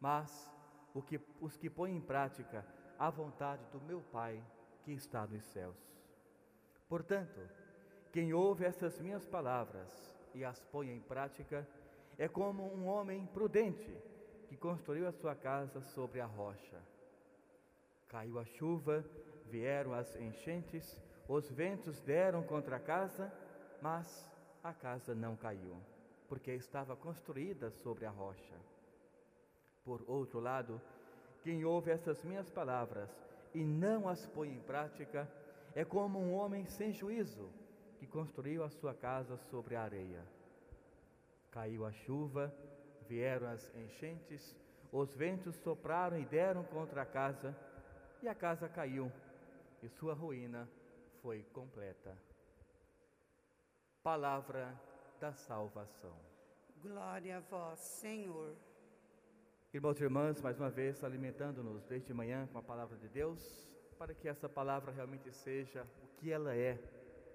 mas que, os que põem em prática a vontade do meu Pai que está nos céus. Portanto, quem ouve essas minhas palavras e as põe em prática é como um homem prudente que construiu a sua casa sobre a rocha. Caiu a chuva, vieram as enchentes, os ventos deram contra a casa, mas a casa não caiu, porque estava construída sobre a rocha. Por outro lado, quem ouve essas minhas palavras e não as põe em prática é como um homem sem juízo que construiu a sua casa sobre a areia. Caiu a chuva, vieram as enchentes, os ventos sopraram e deram contra a casa, e a casa caiu, e sua ruína foi completa. Palavra da salvação. Glória a vós, Senhor. Irmãos e irmãs, mais uma vez alimentando-nos desde manhã com a palavra de Deus, para que essa palavra realmente seja o que ela é,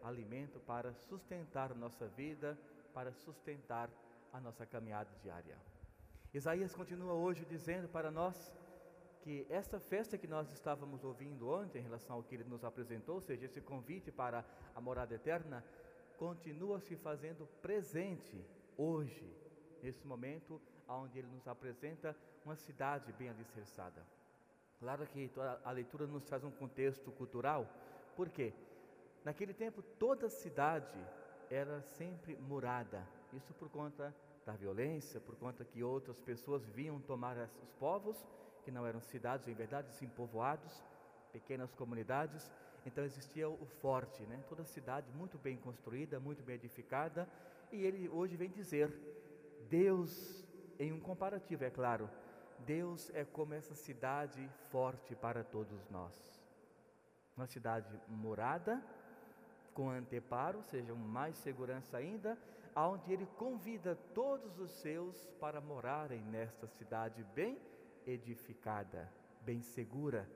alimento para sustentar a nossa vida, para sustentar a nossa caminhada diária. Isaías continua hoje dizendo para nós que esta festa que nós estávamos ouvindo ontem, em relação ao que ele nos apresentou, ou seja, esse convite para a morada eterna, continua se fazendo presente hoje, nesse momento onde ele nos apresenta uma cidade bem alicerçada. Claro que a leitura nos traz um contexto cultural, por quê? Naquele tempo toda cidade era sempre murada, isso por conta da violência, por conta que outras pessoas vinham tomar os povos que não eram cidades, em verdade, sim povoados, pequenas comunidades. Então existia o forte, né? toda cidade muito bem construída, muito bem edificada. E ele hoje vem dizer: Deus, em um comparativo, é claro, Deus é como essa cidade forte para todos nós. Uma cidade morada, com anteparo, ou seja, mais segurança ainda, aonde ele convida todos os seus para morarem nesta cidade bem edificada, bem segura.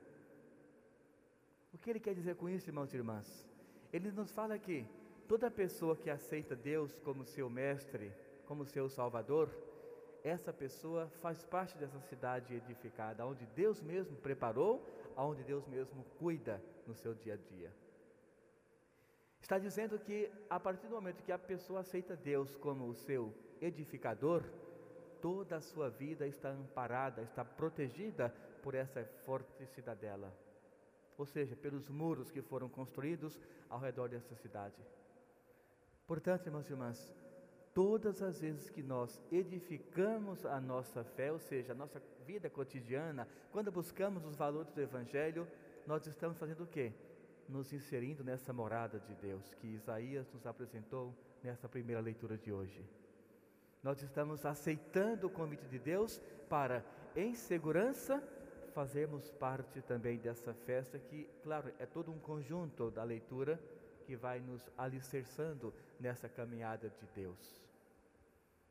O que ele quer dizer com isso, irmãos e irmãs? Ele nos fala que toda pessoa que aceita Deus como seu mestre, como seu salvador, essa pessoa faz parte dessa cidade edificada, onde Deus mesmo preparou, onde Deus mesmo cuida no seu dia a dia. Está dizendo que a partir do momento que a pessoa aceita Deus como o seu edificador, toda a sua vida está amparada, está protegida por essa forte cidadela, ou seja, pelos muros que foram construídos ao redor dessa cidade. Portanto, irmãos e irmãs, todas as vezes que nós edificamos a nossa fé, ou seja, a nossa vida cotidiana, quando buscamos os valores do Evangelho, nós estamos fazendo o quê? Nos inserindo nessa morada de Deus que Isaías nos apresentou nessa primeira leitura de hoje. Nós estamos aceitando o convite de Deus para, em segurança, fazermos parte também dessa festa que, claro, é todo um conjunto da leitura que vai nos alicerçando nessa caminhada de Deus.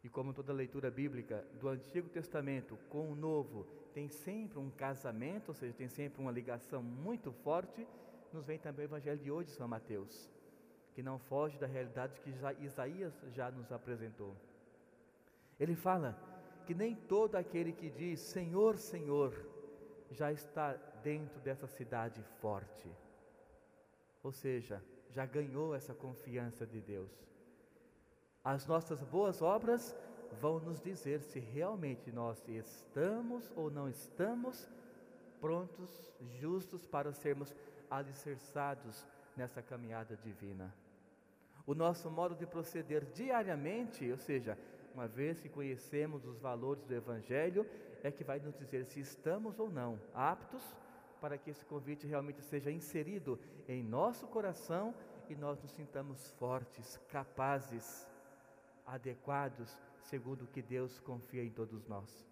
E como toda leitura bíblica do Antigo Testamento com o Novo tem sempre um casamento, ou seja, tem sempre uma ligação muito forte, nos vem também o Evangelho de hoje, São Mateus, que não foge da realidade que já Isaías já nos apresentou. Ele fala que nem todo aquele que diz Senhor, Senhor, já está dentro dessa cidade forte. Ou seja, já ganhou essa confiança de Deus. As nossas boas obras vão nos dizer se realmente nós estamos ou não estamos prontos, justos para sermos alicerçados nessa caminhada divina. O nosso modo de proceder diariamente, ou seja, uma vez que conhecemos os valores do Evangelho, é que vai nos dizer se estamos ou não aptos para que esse convite realmente seja inserido em nosso coração e nós nos sintamos fortes, capazes, adequados, segundo o que Deus confia em todos nós.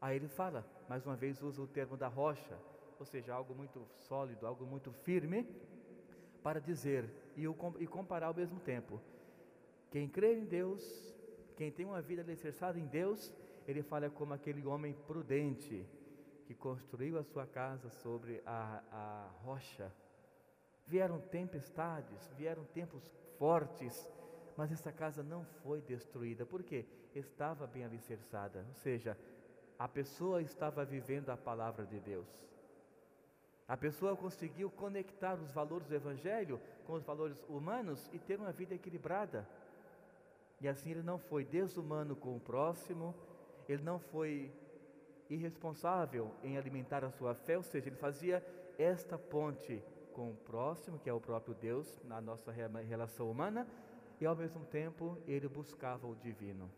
Aí ele fala, mais uma vez usa o termo da rocha, ou seja, algo muito sólido, algo muito firme, para dizer e, e comparar ao mesmo tempo. Quem crê em Deus quem tem uma vida alicerçada em Deus, ele fala como aquele homem prudente que construiu a sua casa sobre a, a rocha. Vieram tempestades, vieram tempos fortes, mas essa casa não foi destruída, porque estava bem alicerçada, ou seja, A pessoa estava vivendo a palavra de Deus. A pessoa conseguiu conectar os valores do Evangelho com os valores humanos e ter uma vida equilibrada. E assim ele não foi desumano com o próximo, ele não foi irresponsável em alimentar a sua fé, ou seja, ele fazia esta ponte com o próximo, que é o próprio Deus, na nossa relação humana, e ao mesmo tempo ele buscava o divino.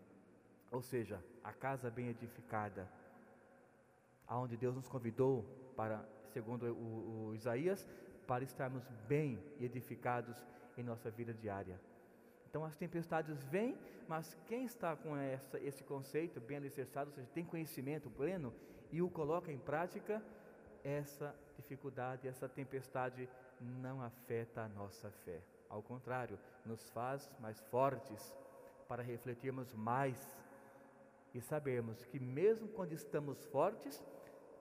Ou seja, a casa bem edificada, aonde Deus nos convidou para, segundo o, o Isaías, para estarmos bem edificados em nossa vida diária. Então as tempestades vêm, mas quem está com essa, esse conceito bem alicerçado, ou seja, tem conhecimento pleno e o coloca em prática, essa dificuldade, essa tempestade não afeta a nossa fé. Ao contrário, nos faz mais fortes para refletirmos mais e sabermos que, mesmo quando estamos fortes,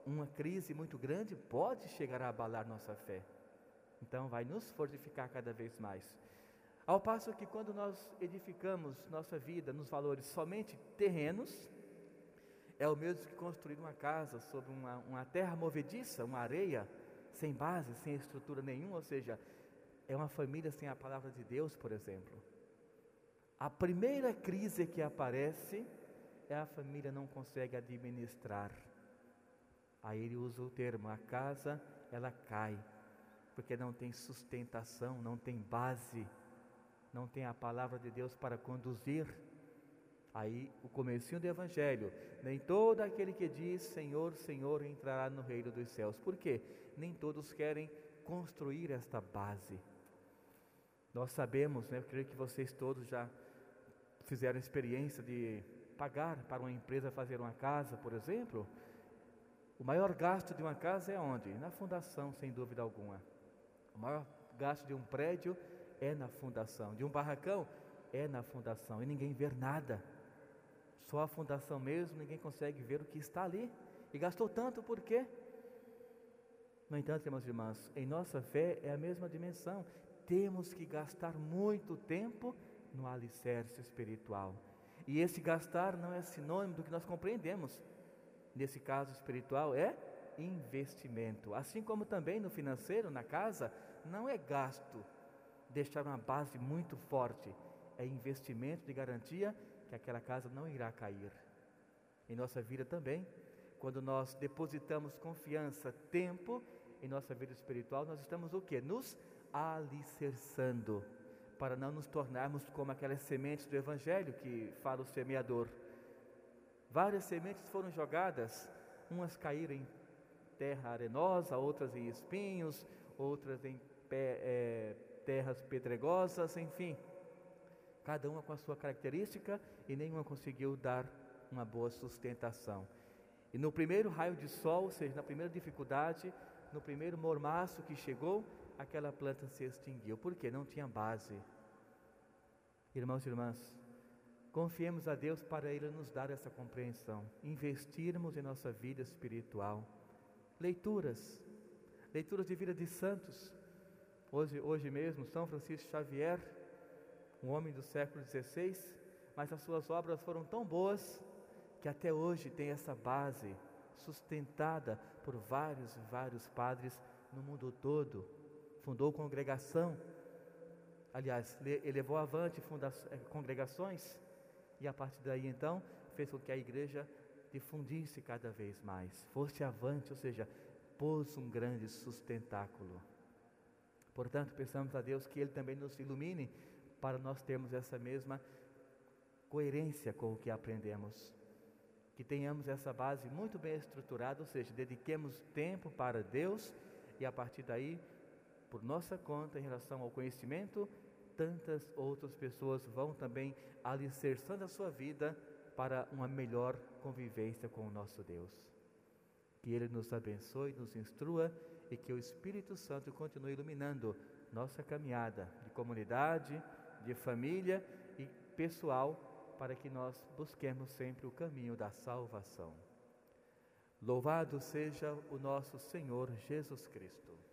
uma crise muito grande pode chegar a abalar nossa fé. Então, vai nos fortificar cada vez mais. Ao passo que, quando nós edificamos nossa vida nos valores somente terrenos, é o mesmo que construir uma casa sobre uma, uma terra movediça, uma areia, sem base, sem estrutura nenhuma, ou seja, é uma família sem a palavra de Deus, por exemplo. A primeira crise que aparece é a família não consegue administrar. Aí ele usa o termo, a casa ela cai, porque não tem sustentação, não tem base, não tem a palavra de Deus para conduzir. Aí o comecinho do evangelho, nem todo aquele que diz Senhor, Senhor entrará no reino dos céus. Por quê? Nem todos querem construir esta base. Nós sabemos, né, eu creio que vocês todos já fizeram experiência de pagar para uma empresa fazer uma casa, por exemplo. O maior gasto de uma casa é onde? Na fundação, sem dúvida alguma. O maior gasto de um prédio é na fundação. De um barracão é na fundação. E ninguém vê nada. Só a fundação mesmo, ninguém consegue ver o que está ali. E gastou tanto por quê? No entanto, irmãos e irmãs, em nossa fé é a mesma dimensão. Temos que gastar muito tempo no alicerce espiritual. E esse gastar não é sinônimo do que nós compreendemos. Nesse caso espiritual é investimento. Assim como também no financeiro, na casa, não é gasto deixar uma base muito forte, é investimento de garantia que aquela casa não irá cair. Em nossa vida também, quando nós depositamos confiança, tempo em nossa vida espiritual, nós estamos o que? Nos alicerçando, para não nos tornarmos como aquelas sementes do Evangelho que fala o semeador. Várias sementes foram jogadas, umas caíram em terra arenosa, outras em espinhos, outras em pé, é, terras pedregosas, enfim cada uma com a sua característica e nenhuma conseguiu dar uma boa sustentação. E no primeiro raio de sol, ou seja, na primeira dificuldade, no primeiro mormaço que chegou, aquela planta se extinguiu. Por quê? Não tinha base. Irmãos e irmãs, confiemos a Deus para Ele nos dar essa compreensão, investirmos em nossa vida espiritual. Leituras, leituras de vida de santos. Hoje, hoje mesmo, São Francisco Xavier um homem do século XVI, mas as suas obras foram tão boas que até hoje tem essa base sustentada por vários e vários padres no mundo todo. Fundou congregação, aliás, elevou avante eh, congregações e a partir daí então fez com que a igreja difundisse cada vez mais, fosse avante, ou seja, pôs um grande sustentáculo. Portanto, pensamos a Deus que Ele também nos ilumine para nós termos essa mesma coerência com o que aprendemos. Que tenhamos essa base muito bem estruturada, ou seja, dediquemos tempo para Deus e a partir daí, por nossa conta, em relação ao conhecimento, tantas outras pessoas vão também alicerçando a sua vida para uma melhor convivência com o nosso Deus. Que Ele nos abençoe, nos instrua e que o Espírito Santo continue iluminando nossa caminhada de comunidade, de família e pessoal, para que nós busquemos sempre o caminho da salvação. Louvado seja o nosso Senhor Jesus Cristo.